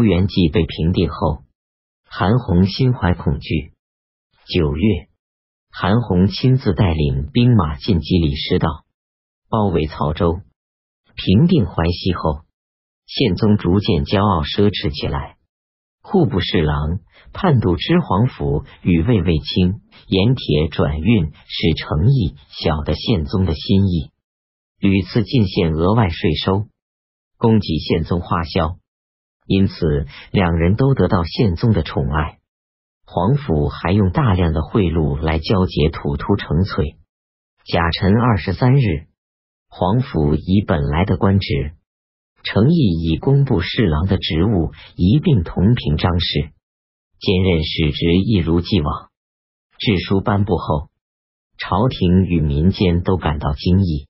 朱元济被平定后，韩红心怀恐惧。九月，韩红亲自带领兵马进击李师道，包围曹州，平定淮西后，宪宗逐渐骄傲奢侈起来。户部侍郎、判度知皇甫与魏卫青盐铁转运，使诚意晓得宪宗的心意，屡次进献额外税收，供给宪宗花销。因此，两人都得到宪宗的宠爱。皇甫还用大量的贿赂来交结土突成粹。甲辰二十三日，皇甫以本来的官职，诚意以工部侍郎的职务一并同平张氏，兼任使职一如既往。制书颁布后，朝廷与民间都感到惊异，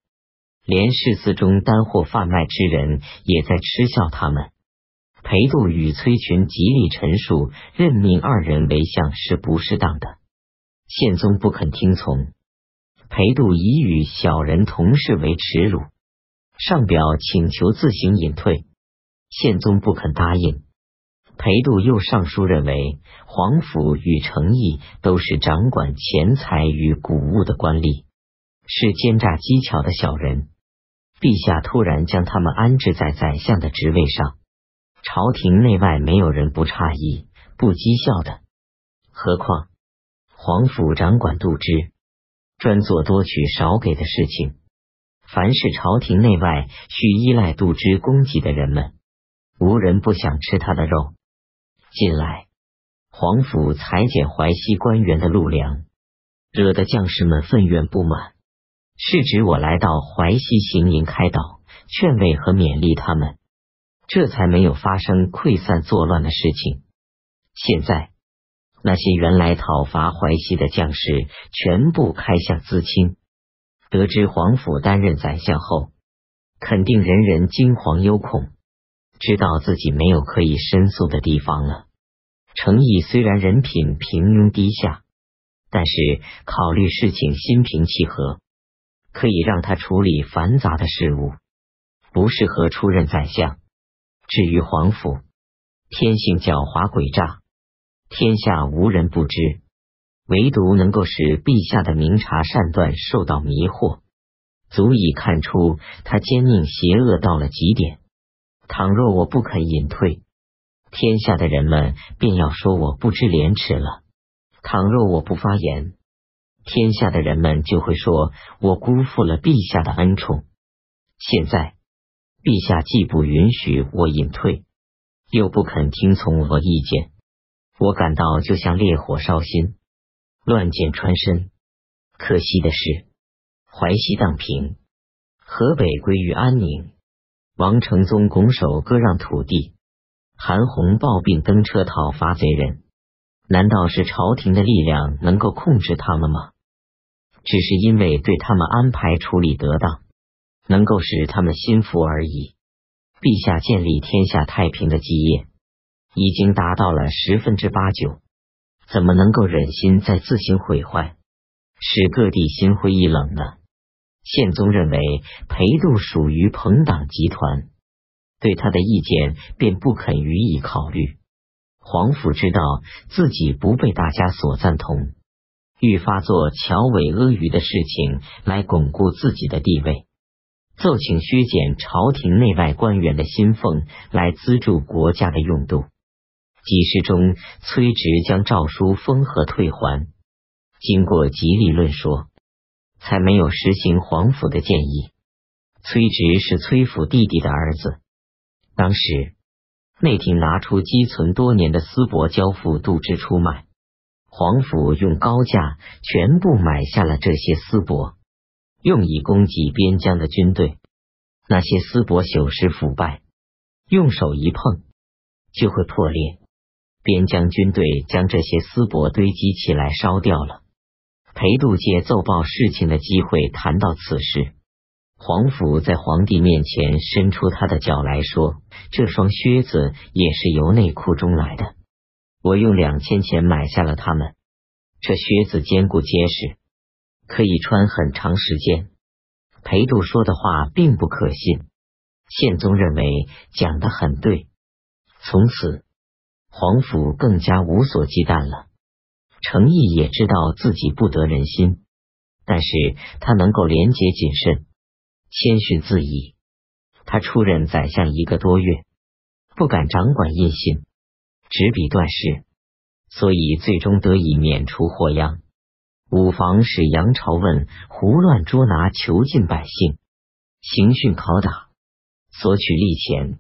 连市司中单货贩卖之人也在嗤笑他们。裴度与崔群极力陈述，任命二人为相是不适当的。宪宗不肯听从，裴度以与小人同事为耻辱，上表请求自行隐退。宪宗不肯答应。裴度又上书认为，皇甫与程颐都是掌管钱财与谷物的官吏，是奸诈机巧的小人。陛下突然将他们安置在宰相的职位上。朝廷内外没有人不诧异、不讥笑的。何况皇甫掌管度支，专做多取少给的事情。凡是朝廷内外需依赖度支供给的人们，无人不想吃他的肉。近来皇甫裁减淮西官员的路粮，惹得将士们愤怨不满。是指我来到淮西行营开导、劝慰和勉励他们。这才没有发生溃散作乱的事情。现在那些原来讨伐淮西的将士全部开向淄青。得知皇甫担任宰相后，肯定人人惊惶忧恐，知道自己没有可以申诉的地方了。程颐虽然人品平庸低下，但是考虑事情心平气和，可以让他处理繁杂的事务，不适合出任宰相。至于皇甫，天性狡猾诡诈，天下无人不知，唯独能够使陛下的明察善断受到迷惑，足以看出他奸佞邪恶到了极点。倘若我不肯隐退，天下的人们便要说我不知廉耻了；倘若我不发言，天下的人们就会说我辜负了陛下的恩宠。现在。陛下既不允许我隐退，又不肯听从我意见，我感到就像烈火烧心，乱箭穿身。可惜的是，淮西荡平，河北归于安宁。王承宗拱手割让土地，韩红抱病登车讨伐贼人。难道是朝廷的力量能够控制他们吗？只是因为对他们安排处理得当。能够使他们心服而已。陛下建立天下太平的基业已经达到了十分之八九，怎么能够忍心再自行毁坏，使各地心灰意冷呢？宪宗认为裴度属于朋党集团，对他的意见便不肯予以考虑。皇甫知道自己不被大家所赞同，愈发做巧伪阿谀的事情来巩固自己的地位。奏请削减朝廷内外官员的薪俸，来资助国家的用度。几事中，崔植将诏书封和退还。经过极力论说，才没有实行皇甫的建议。崔植是崔府弟弟的儿子。当时内廷拿出积存多年的丝帛交付杜之出卖，皇甫用高价全部买下了这些丝帛。用以攻击边疆的军队，那些丝帛朽蚀腐败，用手一碰就会破裂。边疆军队将这些丝帛堆积起来烧掉了。裴度借奏报事情的机会谈到此事，皇甫在皇帝面前伸出他的脚来说：“这双靴子也是由内库中来的，我用两千钱买下了它们。这靴子坚固结实。”可以穿很长时间。裴度说的话并不可信，宪宗认为讲的很对，从此，皇甫更加无所忌惮了。程毅也知道自己不得人心，但是他能够廉洁谨慎、谦逊自已。他出任宰相一个多月，不敢掌管印信，执笔断事，所以最终得以免除祸殃。五房使杨朝问胡乱捉拿囚禁百姓，刑讯拷打，索取利钱，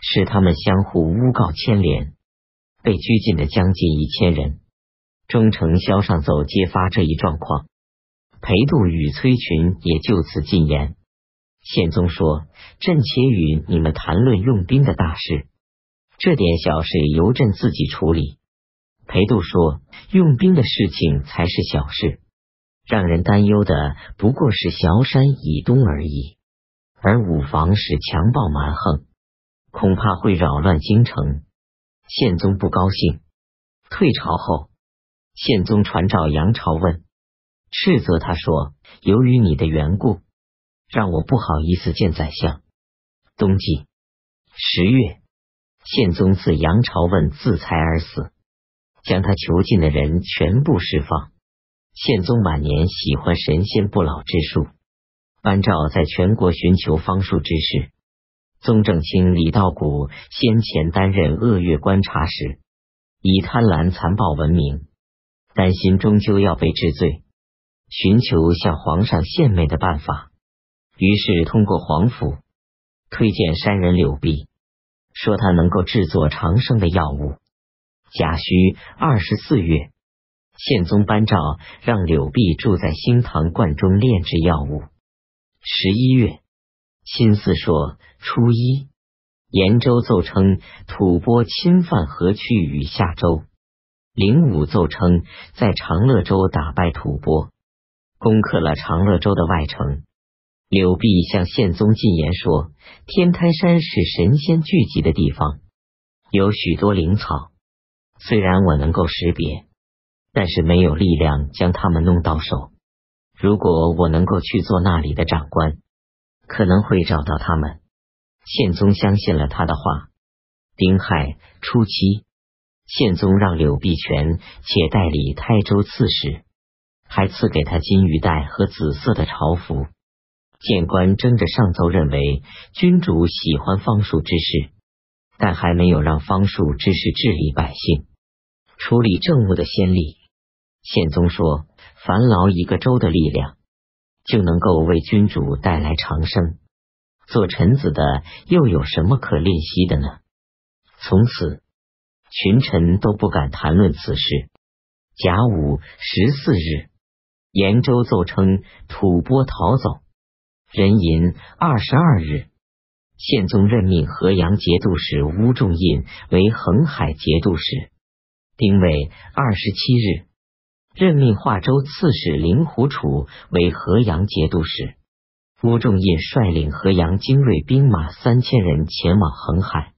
使他们相互诬告牵连，被拘禁的将近一千人。忠诚萧上奏揭发这一状况，裴度与崔群也就此进言。宪宗说：“朕且与你们谈论用兵的大事，这点小事由朕自己处理。”裴度说：“用兵的事情才是小事，让人担忧的不过是崤山以东而已。而武房是强暴蛮横，恐怕会扰乱京城。”宪宗不高兴。退朝后，宪宗传召杨朝问，斥责他说：“由于你的缘故，让我不好意思见宰相。”冬季十月，宪宗自杨朝问自裁而死。将他囚禁的人全部释放。宪宗晚年喜欢神仙不老之术，班照在全国寻求方术之事。宗正卿李道古先前担任鄂越观察使，以贪婪残暴闻名，担心终究要被治罪，寻求向皇上献媚的办法，于是通过皇甫推荐山人柳碧，说他能够制作长生的药物。甲戌二十四月，宪宗颁诏让柳碧住在兴唐观中炼制药物。十一月，新四说初一，延州奏称吐蕃侵犯河曲与夏州。灵武奏称在长乐州打败吐蕃，攻克了长乐州的外城。柳碧向宪宗进言说，天台山是神仙聚集的地方，有许多灵草。虽然我能够识别，但是没有力量将他们弄到手。如果我能够去做那里的长官，可能会找到他们。宪宗相信了他的话。丁亥初七，宪宗让柳弼全且代理台州刺史，还赐给他金玉带和紫色的朝服。谏官争着上奏，认为君主喜欢方术之事。但还没有让方术知识治理百姓、处理政务的先例。宪宗说：“烦劳一个州的力量，就能够为君主带来长生。做臣子的又有什么可吝惜的呢？”从此，群臣都不敢谈论此事。甲午十四日，延州奏称吐蕃逃走。壬寅二十二日。宪宗任命河阳节度使乌仲印为恒海节度使。丁未二十七日，任命华州刺史令狐楚为河阳节度使。乌仲印率领河阳精锐兵马三千人前往恒海。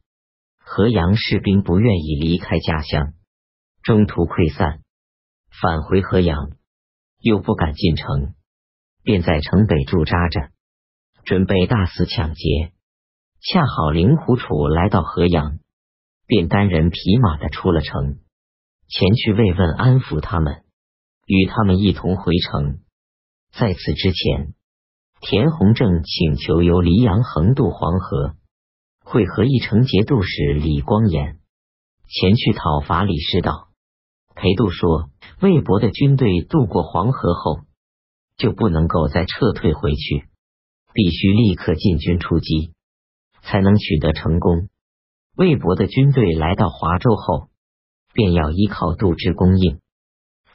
河阳士兵不愿意离开家乡，中途溃散，返回河阳，又不敢进城，便在城北驻扎着，准备大肆抢劫。恰好令狐楚来到河阳，便单人匹马的出了城，前去慰问安抚他们，与他们一同回城。在此之前，田弘正请求由黎阳横渡黄河，会合一城节度使李光炎，前去讨伐李师道。裴度说，魏博的军队渡过黄河后，就不能够再撤退回去，必须立刻进军出击。才能取得成功。魏博的军队来到华州后，便要依靠杜支供应，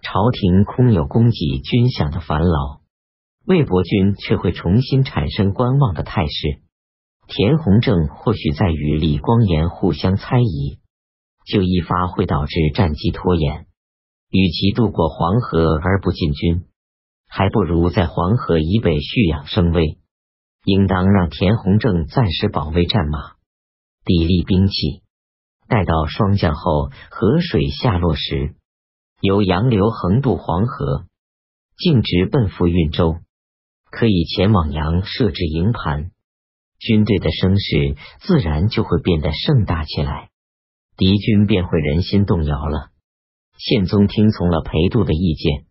朝廷空有供给军饷的烦劳，魏博军却会重新产生观望的态势。田弘正或许在与李光炎互相猜疑，就一发会导致战机拖延。与其渡过黄河而不进军，还不如在黄河以北蓄养生威。应当让田弘正暂时保卫战马，砥砺兵器，待到霜降后，河水下落时，由洋流横渡黄河，径直奔赴运州，可以前往阳设置营盘，军队的声势自然就会变得盛大起来。敌军便会人心动摇了。宪宗听从了裴度的意见，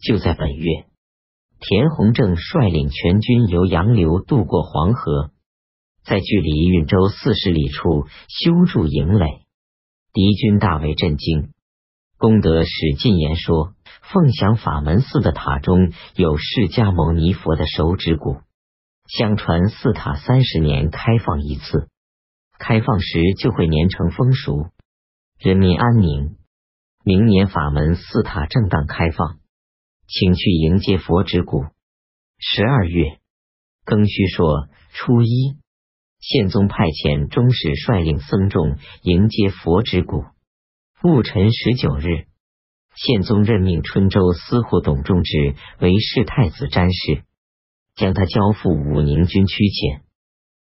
就在本月，田弘正率领全军由杨流渡过黄河，在距离运州四十里处修筑营垒。敌军大为震惊。功德使进言说：“凤翔法门寺的塔中有释迦牟尼佛的手指骨，相传寺塔三十年开放一次，开放时就会粘成风熟，人民安宁。明年法门寺塔正当开放，请去迎接佛之骨。十二月庚戌朔初一。”宪宗派遣中使率领僧众迎接佛之骨。戊辰十九日，宪宗任命春州司户董仲直为世太子詹事，将他交付武宁军区遣。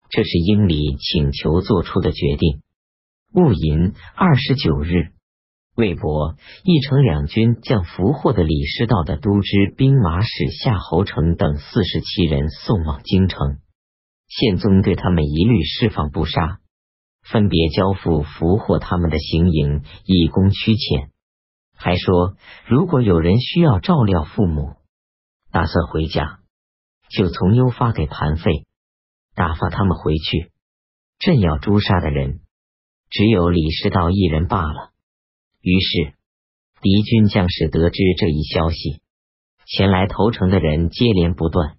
这是英里请求做出的决定。戊寅二十九日，魏博、义城两军将俘获的李师道的都知兵马使夏侯成等四十七人送往京城。宪宗对他们一律释放不杀，分别交付俘获他们的行营，以供驱遣。还说，如果有人需要照料父母，打算回家，就从优发给盘费，打发他们回去。朕要诛杀的人，只有李师道一人罢了。于是，敌军将士得知这一消息，前来投诚的人接连不断。